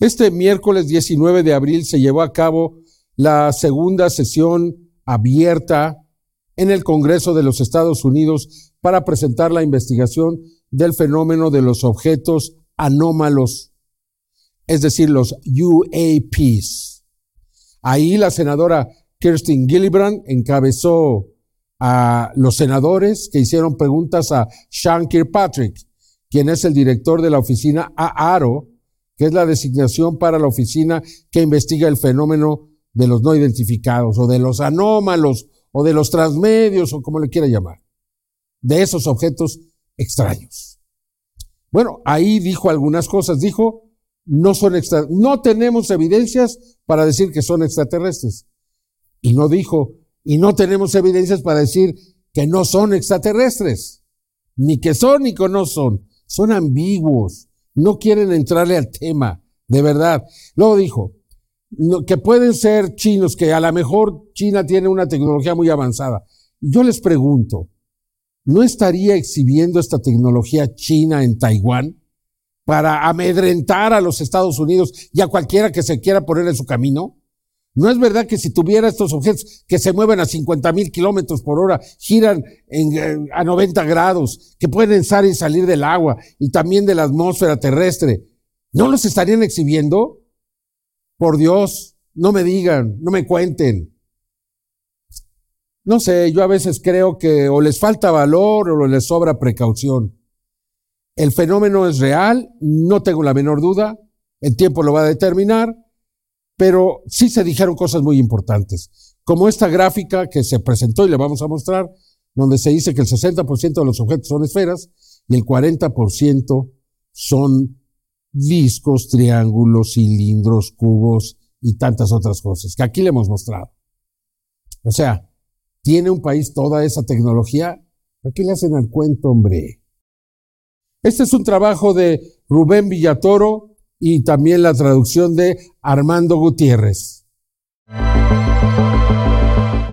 Este miércoles 19 de abril se llevó a cabo la segunda sesión abierta en el Congreso de los Estados Unidos para presentar la investigación del fenómeno de los objetos anómalos, es decir, los UAPs. Ahí la senadora Kirsten Gillibrand encabezó a los senadores que hicieron preguntas a Sean Kirkpatrick, quien es el director de la oficina AARO, que es la designación para la oficina que investiga el fenómeno de los no identificados o de los anómalos o de los transmedios o como le quiera llamar, de esos objetos extraños. Bueno, ahí dijo algunas cosas. Dijo, no son extra, no tenemos evidencias para decir que son extraterrestres. Y no dijo, y no tenemos evidencias para decir que no son extraterrestres. Ni que son ni que no son. Son ambiguos no quieren entrarle al tema, de verdad. Luego dijo, que pueden ser chinos, que a lo mejor China tiene una tecnología muy avanzada. Yo les pregunto, ¿no estaría exhibiendo esta tecnología china en Taiwán para amedrentar a los Estados Unidos y a cualquiera que se quiera poner en su camino? ¿No es verdad que si tuviera estos objetos que se mueven a 50 mil kilómetros por hora, giran eh, a 90 grados, que pueden entrar y salir del agua y también de la atmósfera terrestre, ¿no los estarían exhibiendo? Por Dios, no me digan, no me cuenten. No sé, yo a veces creo que o les falta valor o les sobra precaución. El fenómeno es real, no tengo la menor duda, el tiempo lo va a determinar pero sí se dijeron cosas muy importantes, como esta gráfica que se presentó y le vamos a mostrar, donde se dice que el 60% de los objetos son esferas y el 40% son discos, triángulos, cilindros, cubos y tantas otras cosas, que aquí le hemos mostrado. O sea, ¿tiene un país toda esa tecnología? ¿A qué le hacen al cuento, hombre? Este es un trabajo de Rubén Villatoro, y también la traducción de Armando Gutiérrez.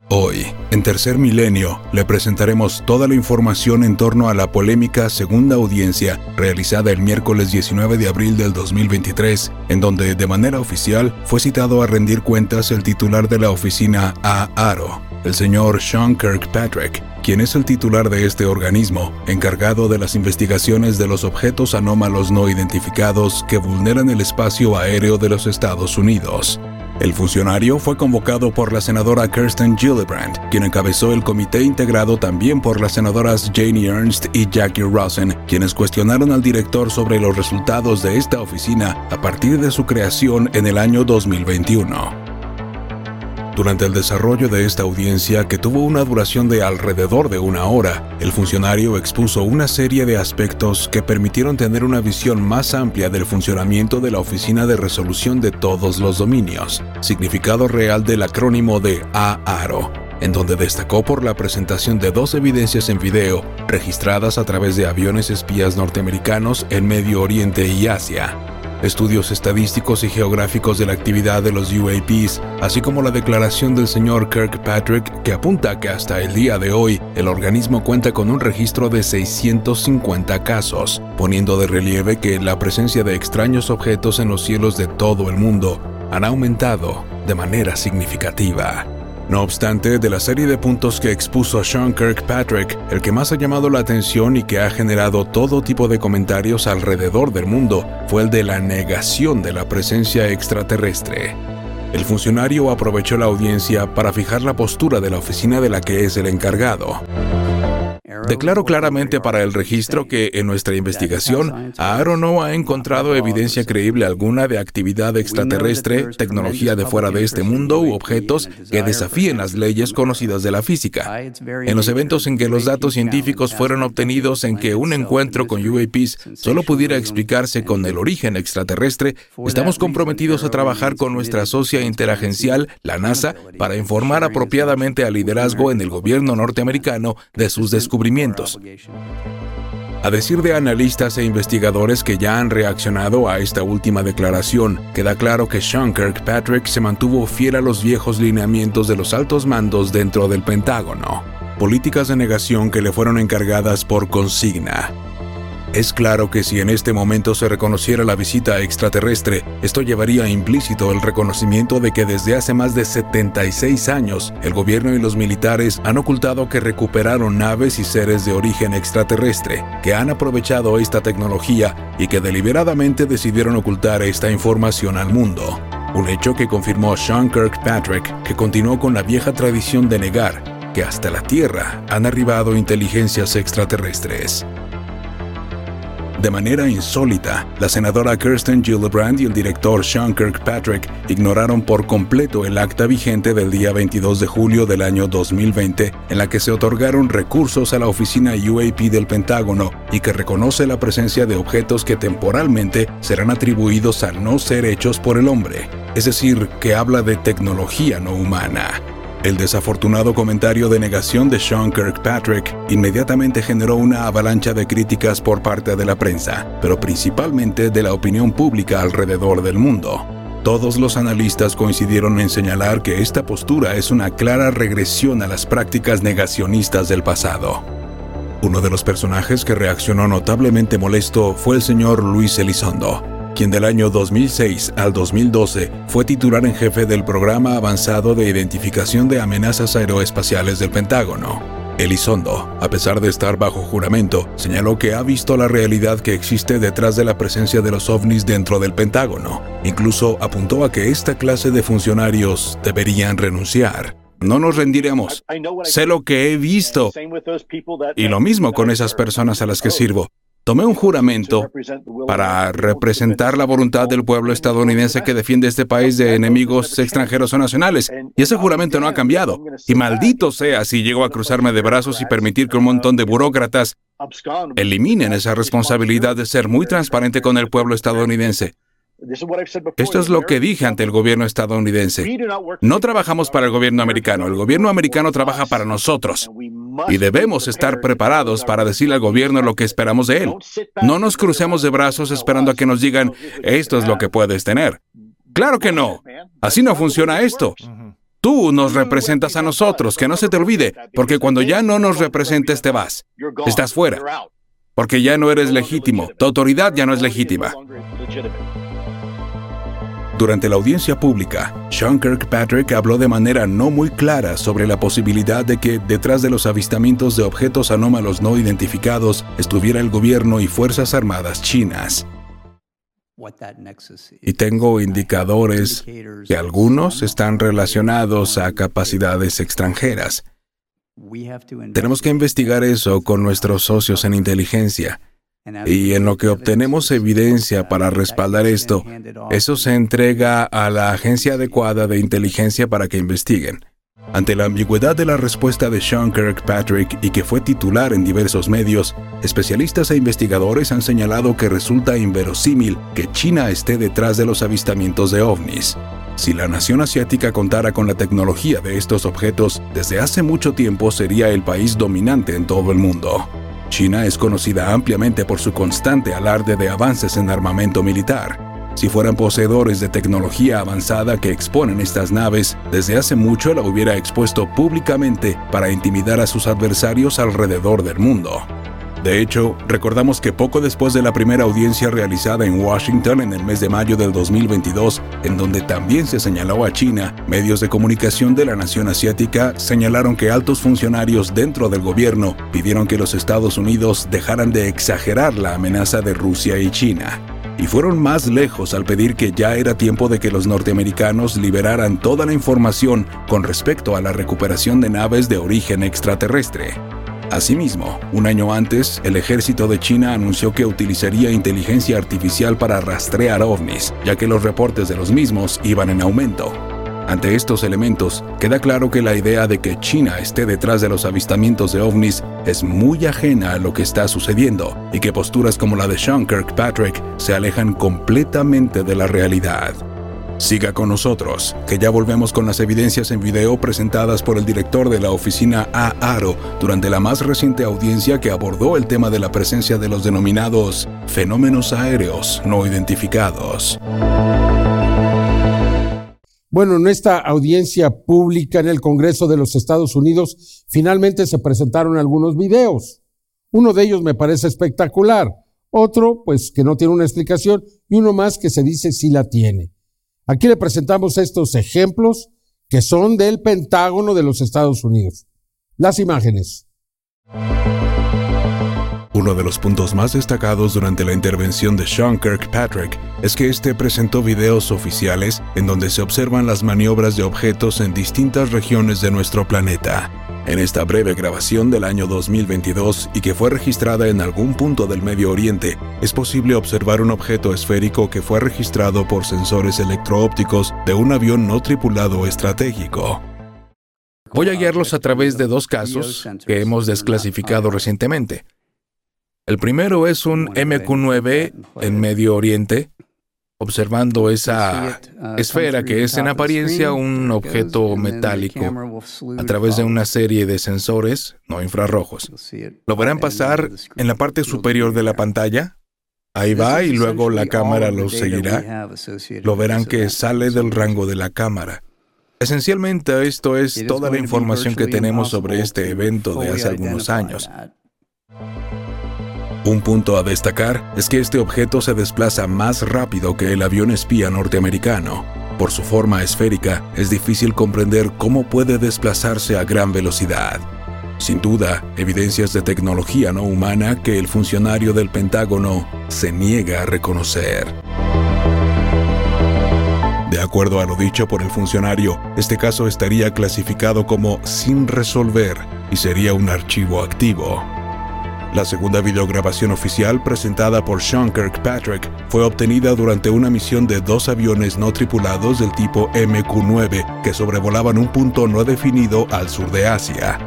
Hoy, en Tercer Milenio, le presentaremos toda la información en torno a la polémica segunda audiencia realizada el miércoles 19 de abril del 2023, en donde de manera oficial fue citado a rendir cuentas el titular de la oficina AARO, el señor Sean Kirkpatrick, quien es el titular de este organismo, encargado de las investigaciones de los objetos anómalos no identificados que vulneran el espacio aéreo de los Estados Unidos. El funcionario fue convocado por la senadora Kirsten Gillibrand, quien encabezó el comité integrado también por las senadoras Janie Ernst y Jackie Rosen, quienes cuestionaron al director sobre los resultados de esta oficina a partir de su creación en el año 2021. Durante el desarrollo de esta audiencia, que tuvo una duración de alrededor de una hora, el funcionario expuso una serie de aspectos que permitieron tener una visión más amplia del funcionamiento de la Oficina de Resolución de Todos los Dominios, significado real del acrónimo de AARO, en donde destacó por la presentación de dos evidencias en video registradas a través de aviones espías norteamericanos en Medio Oriente y Asia estudios estadísticos y geográficos de la actividad de los UAPs, así como la declaración del señor Kirkpatrick que apunta que hasta el día de hoy el organismo cuenta con un registro de 650 casos, poniendo de relieve que la presencia de extraños objetos en los cielos de todo el mundo han aumentado de manera significativa. No obstante, de la serie de puntos que expuso Sean Kirkpatrick, el que más ha llamado la atención y que ha generado todo tipo de comentarios alrededor del mundo fue el de la negación de la presencia extraterrestre. El funcionario aprovechó la audiencia para fijar la postura de la oficina de la que es el encargado. Declaro claramente para el registro que en nuestra investigación, AARO no ha encontrado evidencia creíble alguna de actividad extraterrestre, tecnología de fuera de este mundo u objetos que desafíen las leyes conocidas de la física. En los eventos en que los datos científicos fueron obtenidos en que un encuentro con UAPs solo pudiera explicarse con el origen extraterrestre, estamos comprometidos a trabajar con nuestra socia interagencial, la NASA, para informar apropiadamente al liderazgo en el gobierno norteamericano de sus descubrimientos a decir de analistas e investigadores que ya han reaccionado a esta última declaración, queda claro que Sean Kirkpatrick se mantuvo fiel a los viejos lineamientos de los altos mandos dentro del Pentágono, políticas de negación que le fueron encargadas por consigna. Es claro que si en este momento se reconociera la visita extraterrestre, esto llevaría implícito el reconocimiento de que desde hace más de 76 años, el gobierno y los militares han ocultado que recuperaron naves y seres de origen extraterrestre, que han aprovechado esta tecnología y que deliberadamente decidieron ocultar esta información al mundo. Un hecho que confirmó Sean Kirkpatrick, que continuó con la vieja tradición de negar que hasta la Tierra han arribado inteligencias extraterrestres. De manera insólita, la senadora Kirsten Gillibrand y el director Sean Kirkpatrick ignoraron por completo el acta vigente del día 22 de julio del año 2020 en la que se otorgaron recursos a la oficina UAP del Pentágono y que reconoce la presencia de objetos que temporalmente serán atribuidos a no ser hechos por el hombre, es decir, que habla de tecnología no humana. El desafortunado comentario de negación de Sean Kirkpatrick inmediatamente generó una avalancha de críticas por parte de la prensa, pero principalmente de la opinión pública alrededor del mundo. Todos los analistas coincidieron en señalar que esta postura es una clara regresión a las prácticas negacionistas del pasado. Uno de los personajes que reaccionó notablemente molesto fue el señor Luis Elizondo, quien del año 2006 al 2012 fue titular en jefe del Programa Avanzado de Identificación de Amenazas Aeroespaciales del Pentágono. Elizondo, a pesar de estar bajo juramento, señaló que ha visto la realidad que existe detrás de la presencia de los ovnis dentro del Pentágono. Incluso apuntó a que esta clase de funcionarios deberían renunciar. No nos rendiremos. Sé lo que he visto. Y lo mismo con esas personas a las que sirvo. Tomé un juramento para representar la voluntad del pueblo estadounidense que defiende este país de enemigos extranjeros o nacionales. Y ese juramento no ha cambiado. Y maldito sea si llego a cruzarme de brazos y permitir que un montón de burócratas eliminen esa responsabilidad de ser muy transparente con el pueblo estadounidense. Esto es lo que dije ante el gobierno estadounidense. No trabajamos para el gobierno americano, el gobierno americano trabaja para nosotros. Y debemos estar preparados para decirle al gobierno lo que esperamos de él. No nos crucemos de brazos esperando a que nos digan, esto es lo que puedes tener. Claro que no. Así no funciona esto. Tú nos representas a nosotros, que no se te olvide, porque cuando ya no nos representes te vas. Estás fuera. Porque ya no eres legítimo. Tu autoridad ya no es legítima. Durante la audiencia pública, Sean Kirkpatrick habló de manera no muy clara sobre la posibilidad de que detrás de los avistamientos de objetos anómalos no identificados estuviera el gobierno y Fuerzas Armadas chinas. Y tengo indicadores que algunos están relacionados a capacidades extranjeras. Tenemos que investigar eso con nuestros socios en inteligencia y en lo que obtenemos evidencia para respaldar esto, eso se entrega a la agencia adecuada de inteligencia para que investiguen. Ante la ambigüedad de la respuesta de Sean Kirkpatrick y que fue titular en diversos medios, especialistas e investigadores han señalado que resulta inverosímil que China esté detrás de los avistamientos de ovnis. Si la nación asiática contara con la tecnología de estos objetos, desde hace mucho tiempo sería el país dominante en todo el mundo. China es conocida ampliamente por su constante alarde de avances en armamento militar. Si fueran poseedores de tecnología avanzada que exponen estas naves, desde hace mucho la hubiera expuesto públicamente para intimidar a sus adversarios alrededor del mundo. De hecho, recordamos que poco después de la primera audiencia realizada en Washington en el mes de mayo del 2022, en donde también se señaló a China, medios de comunicación de la nación asiática señalaron que altos funcionarios dentro del gobierno pidieron que los Estados Unidos dejaran de exagerar la amenaza de Rusia y China. Y fueron más lejos al pedir que ya era tiempo de que los norteamericanos liberaran toda la información con respecto a la recuperación de naves de origen extraterrestre. Asimismo, un año antes, el ejército de China anunció que utilizaría inteligencia artificial para rastrear ovnis, ya que los reportes de los mismos iban en aumento. Ante estos elementos, queda claro que la idea de que China esté detrás de los avistamientos de ovnis es muy ajena a lo que está sucediendo y que posturas como la de Sean Kirkpatrick se alejan completamente de la realidad. Siga con nosotros, que ya volvemos con las evidencias en video presentadas por el director de la oficina AARO durante la más reciente audiencia que abordó el tema de la presencia de los denominados fenómenos aéreos no identificados. Bueno, en esta audiencia pública en el Congreso de los Estados Unidos, finalmente se presentaron algunos videos. Uno de ellos me parece espectacular, otro pues que no tiene una explicación y uno más que se dice si la tiene. Aquí le presentamos estos ejemplos que son del Pentágono de los Estados Unidos. Las imágenes. Uno de los puntos más destacados durante la intervención de Sean Kirkpatrick es que este presentó videos oficiales en donde se observan las maniobras de objetos en distintas regiones de nuestro planeta. En esta breve grabación del año 2022 y que fue registrada en algún punto del Medio Oriente, es posible observar un objeto esférico que fue registrado por sensores electroópticos de un avión no tripulado estratégico. Voy a guiarlos a través de dos casos que hemos desclasificado recientemente. El primero es un MQ-9 en Medio Oriente, observando esa esfera que es en apariencia un objeto metálico a través de una serie de sensores no infrarrojos. Lo verán pasar en la parte superior de la pantalla. Ahí va y luego la cámara lo seguirá. Lo verán que sale del rango de la cámara. Esencialmente esto es toda la información que tenemos sobre este evento de hace algunos años. Un punto a destacar es que este objeto se desplaza más rápido que el avión espía norteamericano. Por su forma esférica, es difícil comprender cómo puede desplazarse a gran velocidad. Sin duda, evidencias de tecnología no humana que el funcionario del Pentágono se niega a reconocer. De acuerdo a lo dicho por el funcionario, este caso estaría clasificado como sin resolver y sería un archivo activo. La segunda videograbación oficial presentada por Sean Kirkpatrick fue obtenida durante una misión de dos aviones no tripulados del tipo MQ-9 que sobrevolaban un punto no definido al sur de Asia.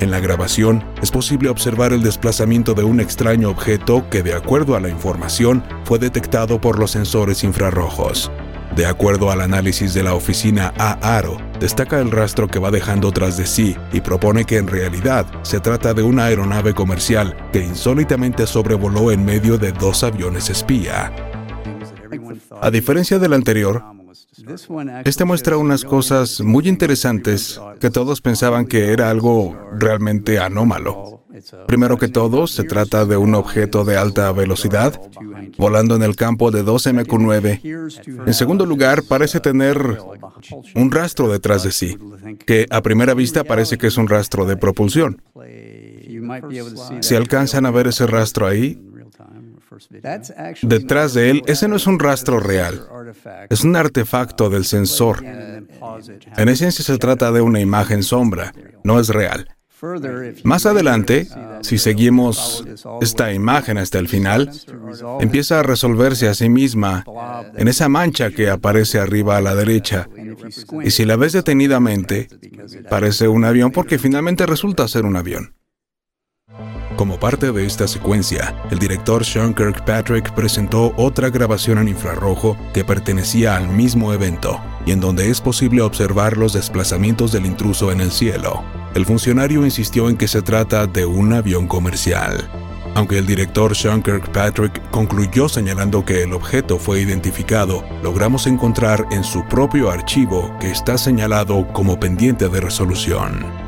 En la grabación es posible observar el desplazamiento de un extraño objeto que, de acuerdo a la información, fue detectado por los sensores infrarrojos. De acuerdo al análisis de la oficina AARO, destaca el rastro que va dejando tras de sí y propone que en realidad se trata de una aeronave comercial que insólitamente sobrevoló en medio de dos aviones espía. A diferencia del anterior, este muestra unas cosas muy interesantes que todos pensaban que era algo realmente anómalo. Primero que todo, se trata de un objeto de alta velocidad, volando en el campo de 2 MQ-9. En segundo lugar, parece tener un rastro detrás de sí, que a primera vista parece que es un rastro de propulsión. Si alcanzan a ver ese rastro ahí, detrás de él, ese no es un rastro real, es un artefacto del sensor. En esencia se trata de una imagen sombra, no es real. Más adelante, si seguimos esta imagen hasta el final, empieza a resolverse a sí misma en esa mancha que aparece arriba a la derecha. Y si la ves detenidamente, parece un avión porque finalmente resulta ser un avión. Como parte de esta secuencia, el director Sean Kirkpatrick presentó otra grabación en infrarrojo que pertenecía al mismo evento y en donde es posible observar los desplazamientos del intruso en el cielo. El funcionario insistió en que se trata de un avión comercial. Aunque el director Sean Kirkpatrick concluyó señalando que el objeto fue identificado, logramos encontrar en su propio archivo que está señalado como pendiente de resolución.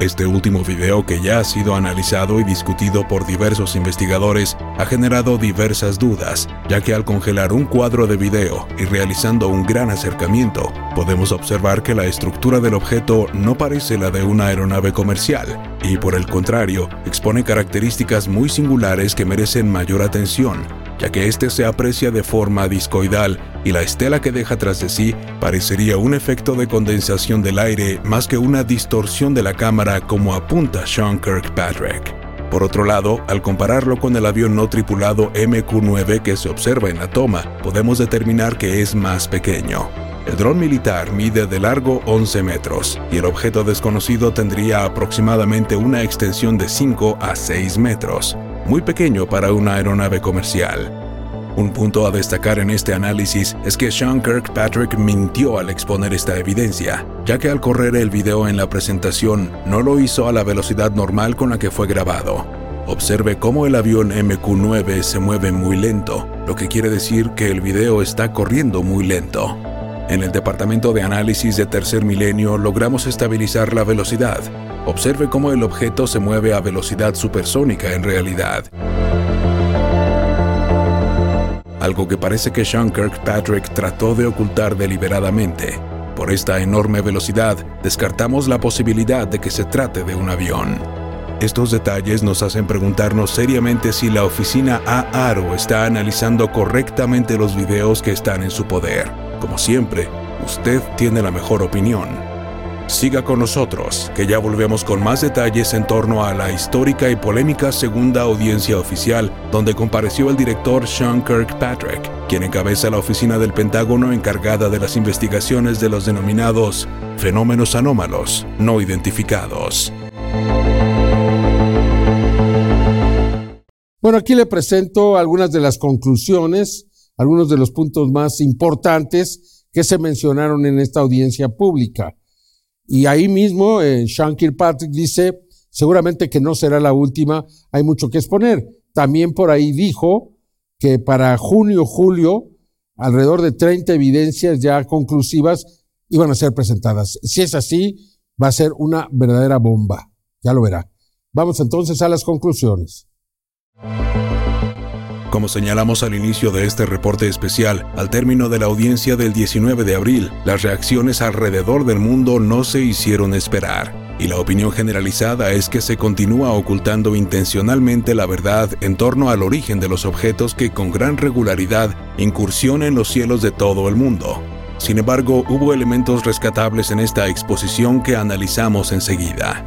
Este último video, que ya ha sido analizado y discutido por diversos investigadores, ha generado diversas dudas, ya que al congelar un cuadro de video y realizando un gran acercamiento, podemos observar que la estructura del objeto no parece la de una aeronave comercial, y por el contrario, expone características muy singulares que merecen mayor atención, ya que este se aprecia de forma discoidal y la estela que deja tras de sí parecería un efecto de condensación del aire más que una distorsión de la cámara como apunta Sean Kirkpatrick. Por otro lado, al compararlo con el avión no tripulado MQ-9 que se observa en la toma, podemos determinar que es más pequeño. El dron militar mide de largo 11 metros y el objeto desconocido tendría aproximadamente una extensión de 5 a 6 metros, muy pequeño para una aeronave comercial. Un punto a destacar en este análisis es que Sean Kirkpatrick mintió al exponer esta evidencia, ya que al correr el video en la presentación no lo hizo a la velocidad normal con la que fue grabado. Observe cómo el avión MQ-9 se mueve muy lento, lo que quiere decir que el video está corriendo muy lento. En el departamento de análisis de tercer milenio logramos estabilizar la velocidad. Observe cómo el objeto se mueve a velocidad supersónica en realidad. algo que parece que Sean Kirkpatrick trató de ocultar deliberadamente. Por esta enorme velocidad, descartamos la posibilidad de que se trate de un avión. Estos detalles nos hacen preguntarnos seriamente si la oficina A-ARO está analizando correctamente los videos que están en su poder. Como siempre, usted tiene la mejor opinión. Siga con nosotros, que ya volvemos con más detalles en torno a la histórica y polémica segunda audiencia oficial, donde compareció el director Sean Kirkpatrick, quien encabeza la oficina del Pentágono encargada de las investigaciones de los denominados fenómenos anómalos no identificados. Bueno, aquí le presento algunas de las conclusiones, algunos de los puntos más importantes que se mencionaron en esta audiencia pública. Y ahí mismo eh, Sean Kirkpatrick dice, seguramente que no será la última, hay mucho que exponer. También por ahí dijo que para junio, julio, alrededor de 30 evidencias ya conclusivas iban a ser presentadas. Si es así, va a ser una verdadera bomba. Ya lo verá. Vamos entonces a las conclusiones. Como señalamos al inicio de este reporte especial, al término de la audiencia del 19 de abril, las reacciones alrededor del mundo no se hicieron esperar, y la opinión generalizada es que se continúa ocultando intencionalmente la verdad en torno al origen de los objetos que con gran regularidad incursionan los cielos de todo el mundo. Sin embargo, hubo elementos rescatables en esta exposición que analizamos enseguida.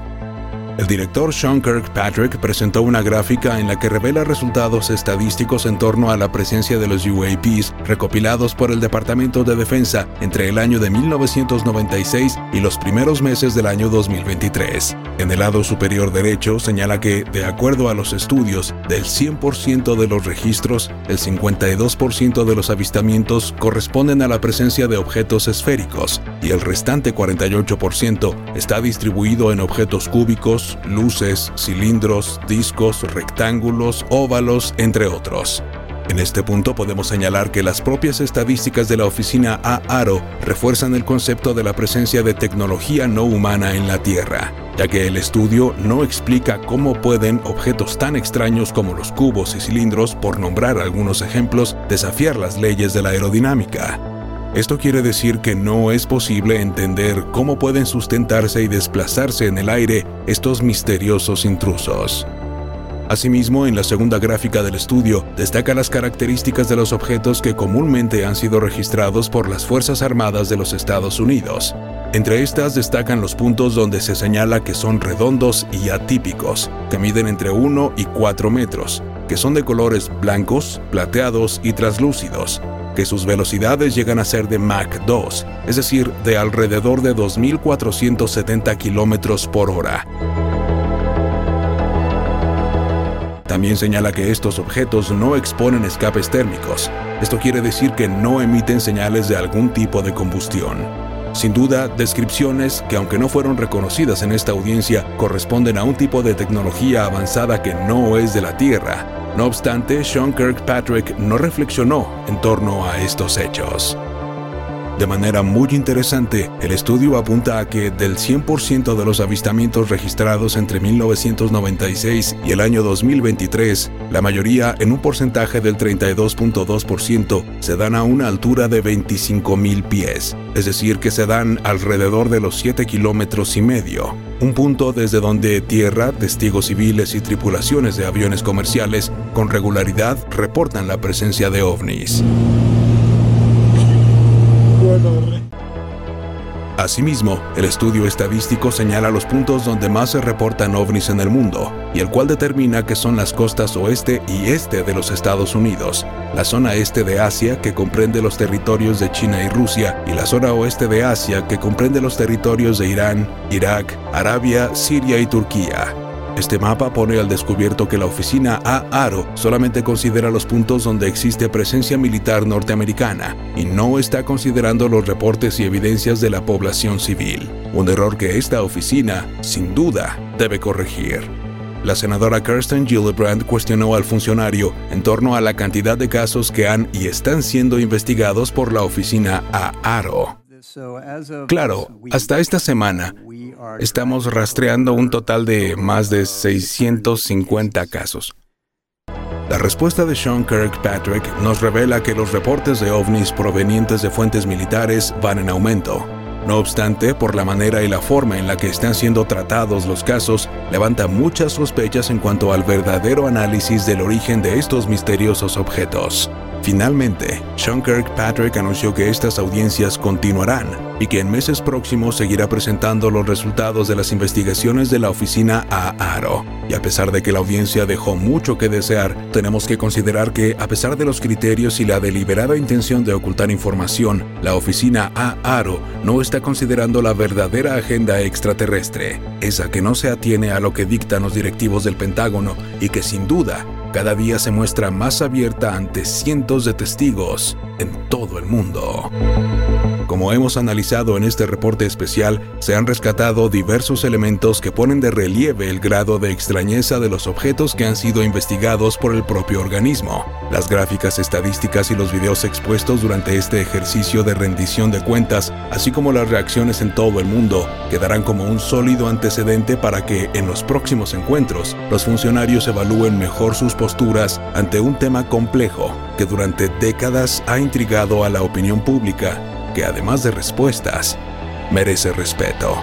El director Sean Kirkpatrick presentó una gráfica en la que revela resultados estadísticos en torno a la presencia de los UAPs recopilados por el Departamento de Defensa entre el año de 1996 y los primeros meses del año 2023. En el lado superior derecho señala que, de acuerdo a los estudios, del 100% de los registros, el 52% de los avistamientos corresponden a la presencia de objetos esféricos y el restante 48% está distribuido en objetos cúbicos luces, cilindros, discos, rectángulos, óvalos, entre otros. En este punto podemos señalar que las propias estadísticas de la oficina AARO refuerzan el concepto de la presencia de tecnología no humana en la Tierra, ya que el estudio no explica cómo pueden objetos tan extraños como los cubos y cilindros, por nombrar algunos ejemplos, desafiar las leyes de la aerodinámica. Esto quiere decir que no es posible entender cómo pueden sustentarse y desplazarse en el aire estos misteriosos intrusos. Asimismo, en la segunda gráfica del estudio destaca las características de los objetos que comúnmente han sido registrados por las Fuerzas Armadas de los Estados Unidos. Entre estas destacan los puntos donde se señala que son redondos y atípicos, que miden entre 1 y 4 metros, que son de colores blancos, plateados y translúcidos, que sus velocidades llegan a ser de Mach 2, es decir, de alrededor de 2.470 km por hora. También señala que estos objetos no exponen escapes térmicos. Esto quiere decir que no emiten señales de algún tipo de combustión. Sin duda, descripciones que aunque no fueron reconocidas en esta audiencia, corresponden a un tipo de tecnología avanzada que no es de la Tierra, no obstante, Sean Kirkpatrick no reflexionó en torno a estos hechos. De manera muy interesante, el estudio apunta a que del 100% de los avistamientos registrados entre 1996 y el año 2023, la mayoría en un porcentaje del 32.2% se dan a una altura de 25.000 pies, es decir, que se dan alrededor de los 7 kilómetros y medio, un punto desde donde tierra, testigos civiles y tripulaciones de aviones comerciales con regularidad reportan la presencia de ovnis. Asimismo, el estudio estadístico señala los puntos donde más se reportan ovnis en el mundo, y el cual determina que son las costas oeste y este de los Estados Unidos, la zona este de Asia que comprende los territorios de China y Rusia, y la zona oeste de Asia que comprende los territorios de Irán, Irak, Arabia, Siria y Turquía. Este mapa pone al descubierto que la oficina A-ARO solamente considera los puntos donde existe presencia militar norteamericana y no está considerando los reportes y evidencias de la población civil, un error que esta oficina, sin duda, debe corregir. La senadora Kirsten Gillibrand cuestionó al funcionario en torno a la cantidad de casos que han y están siendo investigados por la oficina A-ARO. Claro, hasta esta semana Estamos rastreando un total de más de 650 casos. La respuesta de Sean Kirkpatrick nos revela que los reportes de ovnis provenientes de fuentes militares van en aumento. No obstante, por la manera y la forma en la que están siendo tratados los casos, levanta muchas sospechas en cuanto al verdadero análisis del origen de estos misteriosos objetos. Finalmente, Sean Kirkpatrick anunció que estas audiencias continuarán y que en meses próximos seguirá presentando los resultados de las investigaciones de la oficina AARO. Y a pesar de que la audiencia dejó mucho que desear, tenemos que considerar que, a pesar de los criterios y la deliberada intención de ocultar información, la oficina AARO no está considerando la verdadera agenda extraterrestre, esa que no se atiene a lo que dictan los directivos del Pentágono y que sin duda cada día se muestra más abierta ante cientos de testigos en todo el mundo. Como hemos analizado en este reporte especial, se han rescatado diversos elementos que ponen de relieve el grado de extrañeza de los objetos que han sido investigados por el propio organismo. Las gráficas estadísticas y los videos expuestos durante este ejercicio de rendición de cuentas, así como las reacciones en todo el mundo, quedarán como un sólido antecedente para que, en los próximos encuentros, los funcionarios evalúen mejor sus posturas ante un tema complejo que durante décadas ha intrigado a la opinión pública que además de respuestas, merece respeto.